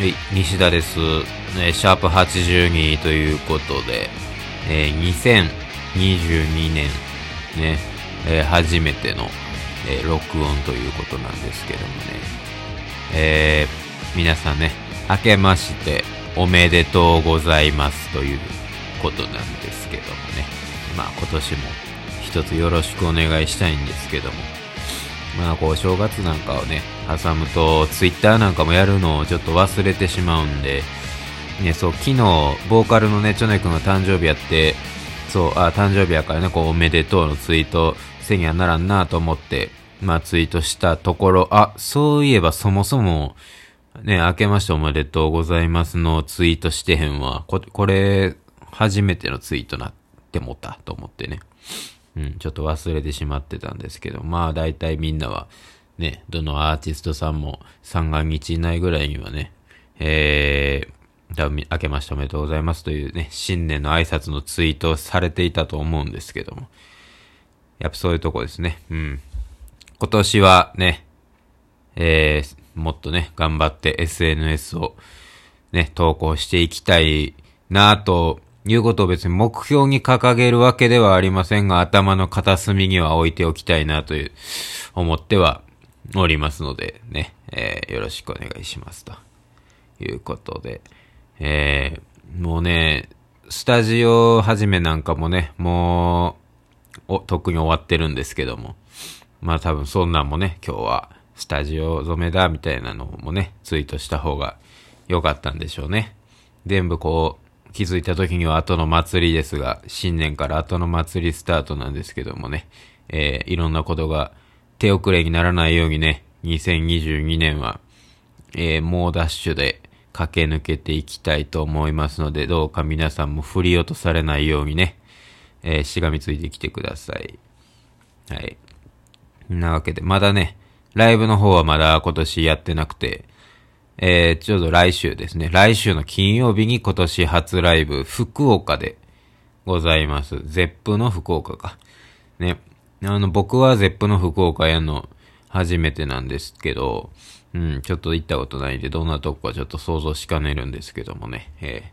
内田です。えシャープ82ということで、えー、2022年ね、えー、初めての、えー、録音ということなんですけどもね、えー、皆さんね、明けましておめでとうございますということなんですけどもね、まあ今年も一つよろしくお願いしたいんですけども、まあこう正月なんかをね、挟むと、ツイッターなんかもやるのをちょっと忘れてしまうんで、ね、そう、昨日、ボーカルのね、チョネ君が誕生日やって、そう、あ、誕生日やからね、こう、おめでとうのツイートせんやならんなと思って、まあツイートしたところ、あ、そういえばそもそも、ね、明けましておめでとうございますのツイートしてへんわ。ここれ、初めてのツイートなってもたと思ってね。うん、ちょっと忘れてしまってたんですけど、まあ大体みんなは、ね、どのアーティストさんも三が日以内ぐらいにはね、えー、多分明けましておめでとうございますというね、新年の挨拶のツイートをされていたと思うんですけども。やっぱそういうとこですね。うん。今年はね、えー、もっとね、頑張って SNS をね、投稿していきたいなということを別に目標に掲げるわけではありませんが、頭の片隅には置いておきたいなという、思ってはおりますので、ね、えー、よろしくお願いします。ということで、えー、もうね、スタジオ始めなんかもね、もう、お、特に終わってるんですけども、まあ多分そんなんもね、今日はスタジオ染めだみたいなのもね、ツイートした方が良かったんでしょうね。全部こう、気づいた時には後の祭りですが、新年から後の祭りスタートなんですけどもね、えー、いろんなことが手遅れにならないようにね、2022年は、えー、猛ダッシュで駆け抜けていきたいと思いますので、どうか皆さんも振り落とされないようにね、えー、しがみついてきてください。はい。なわけで、まだね、ライブの方はまだ今年やってなくて、えー、ちょうど来週ですね。来週の金曜日に今年初ライブ、福岡でございます。ゼップの福岡か。ね。あの、僕はゼップの福岡やの初めてなんですけど、うん、ちょっと行ったことないんで、どんなとこかちょっと想像しかねるんですけどもね。え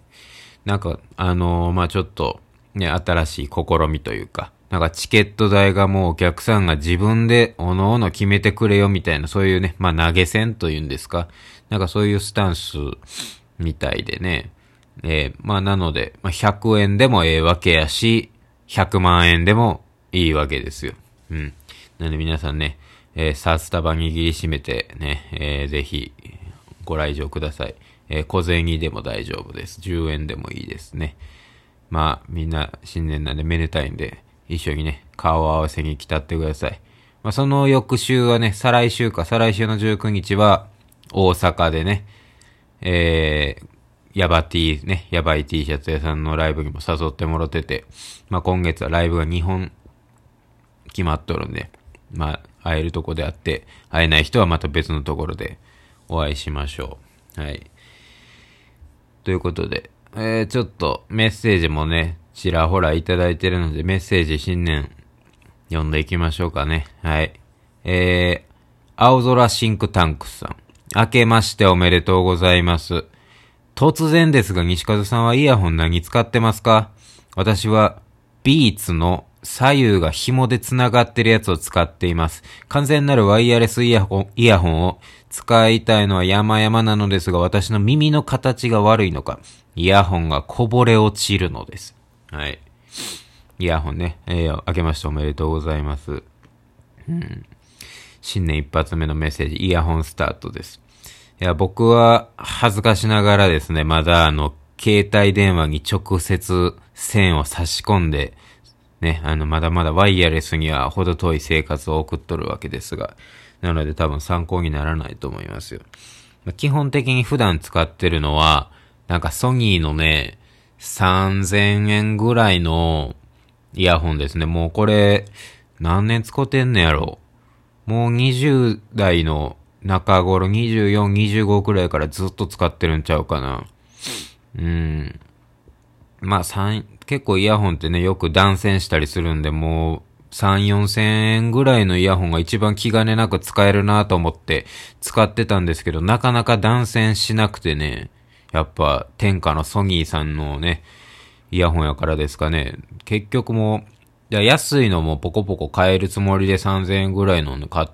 ー、なんか、あのー、まあ、ちょっと、ね、新しい試みというか、なんかチケット代がもうお客さんが自分でおのおの決めてくれよみたいな、そういうね、まあ投げ銭というんですか。なんかそういうスタンスみたいでね。えー、まあなので、まあ、100円でもええわけやし、100万円でもいいわけですよ。うん。なので皆さんね、えー、サースタバ握りしめてね、えー、ぜひご来場ください。えー、小銭でも大丈夫です。10円でもいいですね。まあ、みんな新年なんでめでたいんで、一緒にね、顔合わせに来たってください。まあ、その翌週はね、再来週か、再来週の19日は、大阪でね、えー、ヤバ T ね、ヤバい T シャツ屋さんのライブにも誘ってもらってて、まあ、今月はライブが2本決まっとるんで、まあ、会えるとこであって、会えない人はまた別のところでお会いしましょう。はい。ということで、えー、ちょっとメッセージもね、ちらほらいただいてるので、メッセージ新年読んでいきましょうかね。はい。えー、青空シンクタンクさん。明けましておめでとうございます。突然ですが、西風さんはイヤホン何使ってますか？私は、ビーツの左右が紐で繋がってるやつを使っています。完全なるワイヤレスイヤホンイヤホンを使いたいのは山々なのですが、私の耳の形が悪いのか、イヤホンがこぼれ落ちるのです。はい。イヤホンね、えー、明けましておめでとうございます。うん。新年一発目のメッセージ、イヤホンスタートです。いや、僕は恥ずかしながらですね、まだあの、携帯電話に直接線を差し込んで、ね、あの、まだまだワイヤレスには程遠い生活を送っとるわけですが、なので多分参考にならないと思いますよ。基本的に普段使ってるのは、なんかソニーのね、3000円ぐらいのイヤホンですね。もうこれ、何年使ってんのやろもう20代の中頃、24、25くらいからずっと使ってるんちゃうかな。うん。まあ、結構イヤホンってね、よく断線したりするんで、もう、3、4千円ぐらいのイヤホンが一番気兼ねなく使えるなと思って使ってたんですけど、なかなか断線しなくてね、やっぱ、天下のソニーさんのね、イヤホンやからですかね。結局もう、安いのもポコポコ買えるつもりで3000円ぐらいのか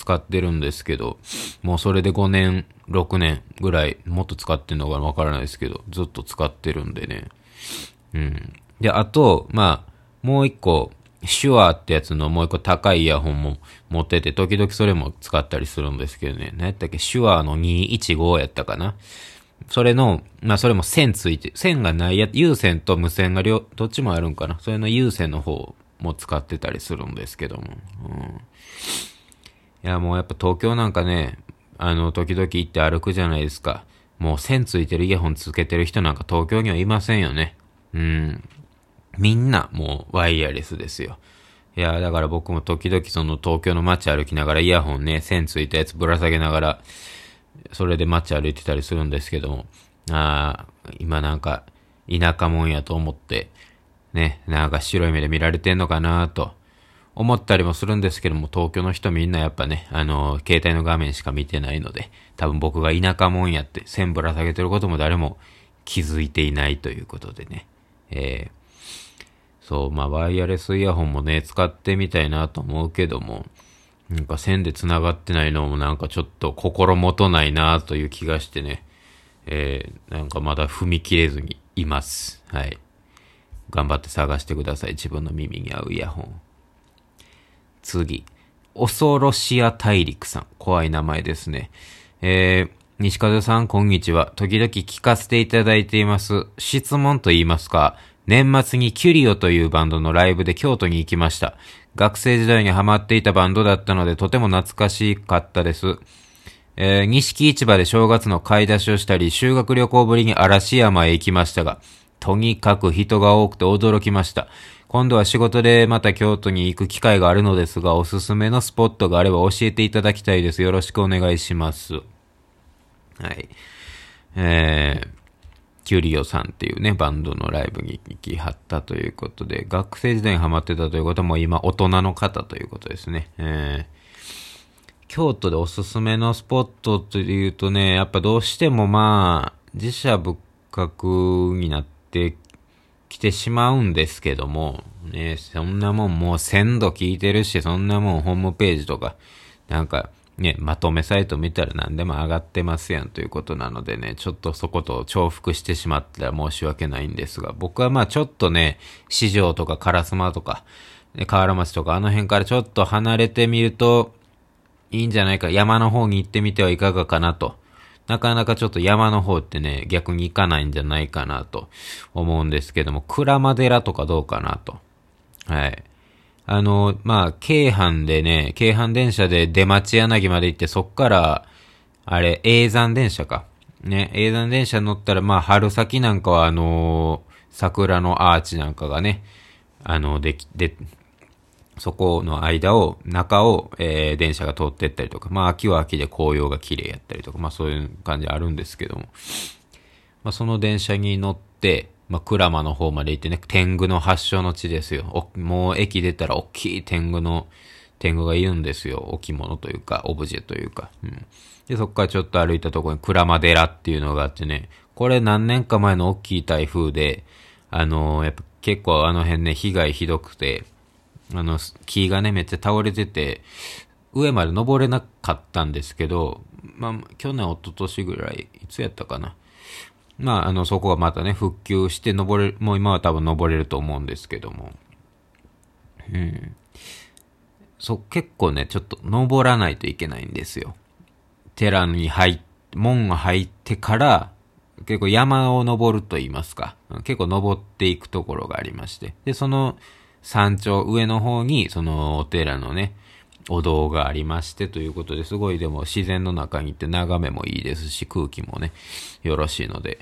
使ってるんですけど、もうそれで5年、6年ぐらい、もっと使ってんのかわからないですけど、ずっと使ってるんでね。うん。で、あと、まあ、もう一個、シュアーってやつのもう一個高いイヤホンも持ってて、時々それも使ったりするんですけどね。何やったっけ？シュアーの215やったかなそれの、まあそれも線ついて、線がないや、有線と無線が両、どっちもあるんかなそれの有線の方も使ってたりするんですけども。うん。いやもうやっぱ東京なんかね、あの、時々行って歩くじゃないですか。もう線ついてるイヤホンつけてる人なんか東京にはいませんよね。うん。みんなもうワイヤレスですよ。いや、だから僕も時々その東京の街歩きながらイヤホンね、線ついたやつぶら下げながら、それで街歩いてたりするんですけども、ああ、今なんか田舎もんやと思って、ね、なんか白い目で見られてんのかなと思ったりもするんですけども、東京の人みんなやっぱね、あの、携帯の画面しか見てないので、多分僕が田舎もんやって線ぶら下げてることも誰も気づいていないということでね、えーそう、まあ、ワイヤレスイヤホンもね、使ってみたいなと思うけども、なんか線で繋がってないのもなんかちょっと心もとないなという気がしてね、えー、なんかまだ踏み切れずにいます。はい。頑張って探してください。自分の耳に合うイヤホン。次。恐ろしや大陸さん。怖い名前ですね。えー、西風さん、こんにちは。時々聞かせていただいています。質問と言いますか、年末にキュリオというバンドのライブで京都に行きました。学生時代にハマっていたバンドだったのでとても懐かしかったです。えー、錦市場で正月の買い出しをしたり、修学旅行ぶりに嵐山へ行きましたが、とにかく人が多くて驚きました。今度は仕事でまた京都に行く機会があるのですが、おすすめのスポットがあれば教えていただきたいです。よろしくお願いします。はい。えー、キュリオさんっていうね、バンドのライブに行きはったということで、学生時代にハマってたということも今大人の方ということですね。えー、京都でおすすめのスポットというとね、やっぱどうしてもまあ、自社仏閣になってきてしまうんですけども、ね、そんなもんもう鮮度効いてるし、そんなもんホームページとか、なんか、ね、まとめサイト見たら何でも上がってますやんということなのでね、ちょっとそこと重複してしまったら申し訳ないんですが、僕はまあちょっとね、市場とか烏丸とか、河原町とかあの辺からちょっと離れてみるといいんじゃないか、山の方に行ってみてはいかがかなと。なかなかちょっと山の方ってね、逆に行かないんじゃないかなと思うんですけども、鞍馬寺とかどうかなと。はい。あの、まあ、京阪でね、京阪電車で出町柳まで行って、そっから、あれ、永山電車か。ね、永山電車乗ったら、まあ、春先なんかは、あのー、桜のアーチなんかがね、あの、でき、で、そこの間を、中を、えー、電車が通ってったりとか、まあ、秋は秋で紅葉が綺麗やったりとか、まあ、そういう感じあるんですけども、まあ、その電車に乗って、まあ、鞍馬の方まで行ってね、天狗の発祥の地ですよ。もう駅出たら大きい天狗の、天狗がいるんですよ。置物というか、オブジェというか。うん。で、そこからちょっと歩いたところに鞍馬寺っていうのがあってね、これ何年か前の大きい台風で、あのー、やっぱ結構あの辺ね、被害ひどくて、あの、木がね、めっちゃ倒れてて、上まで登れなかったんですけど、まあ、去年、一昨年ぐらい、いつやったかな。まあ、あの、そこがまたね、復旧して登れる、もう今は多分登れると思うんですけども。うん。そう、結構ね、ちょっと登らないといけないんですよ。寺に入っ、門が入ってから、結構山を登ると言いますか。結構登っていくところがありまして。で、その山頂、上の方に、そのお寺のね、お堂がありましてということですごいでも自然の中に行って眺めもいいですし空気もね、よろしいので。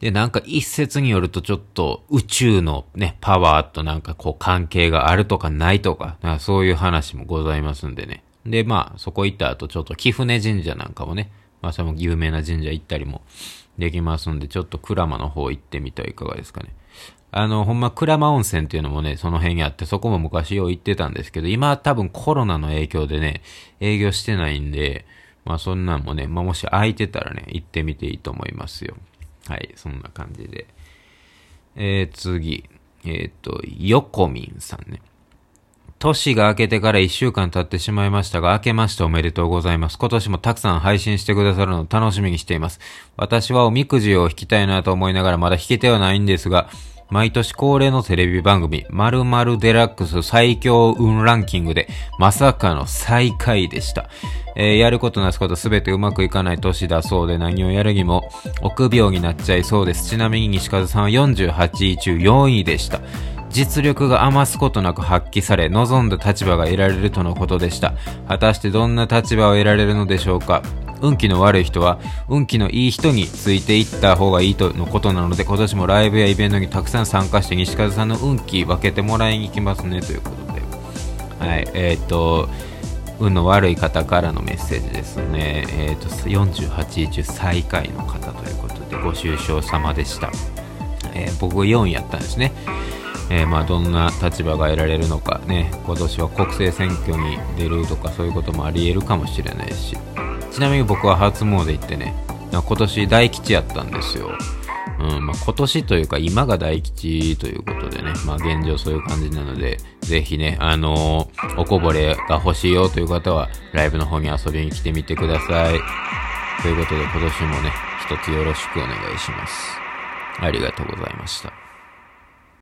で、なんか一説によるとちょっと宇宙のね、パワーとなんかこう関係があるとかないとか、かそういう話もございますんでね。で、まあそこ行った後ちょっと貴船神社なんかもね、まあそれも有名な神社行ったりもできますんで、ちょっと鞍馬の方行ってみてはいかがですかね。あの、ほんま、鞍馬温泉っていうのもね、その辺にあって、そこも昔よう行ってたんですけど、今は多分コロナの影響でね、営業してないんで、まあそんなんもね、まあもし空いてたらね、行ってみていいと思いますよ。はい、そんな感じで。えー、次。えっ、ー、と、ヨコミンさんね。年が明けてから1週間経ってしまいましたが、明けましておめでとうございます。今年もたくさん配信してくださるのを楽しみにしています。私はおみくじを引きたいなと思いながらまだ引けてはないんですが、毎年恒例のテレビ番組、〇〇デラックス最強運ランキングで、まさかの最下位でした。えー、やることなすことすべてうまくいかない年だそうで何をやるにも臆病になっちゃいそうです。ちなみに西風さんは48位中4位でした。実力が余すことなく発揮され、望んだ立場が得られるとのことでした。果たしてどんな立場を得られるのでしょうか。運気の悪い人は運気のいい人についていった方がいいとのことなので今年もライブやイベントにたくさん参加して西風さんの運気分けてもらいに行きますねということで。はいえ、ー、と運の悪い方からのメッセージですね。えっ、ー、と48位中最下位の方ということでご愁傷様でした、えー、僕4位やったんですね。えー、まあどんな立場が得られるのかね今年は国政選挙に出るとかそういうこともありえるかもしれないしちなみに僕は初詣行ってね、今年大吉やったんですよ。うんまあ、今年というか今が大吉ということでね、まあ現状そういう感じなので、ぜひね、あのー、おこぼれが欲しいよという方は、ライブの方に遊びに来てみてください。ということで今年もね、一つよろしくお願いします。ありがとうございました。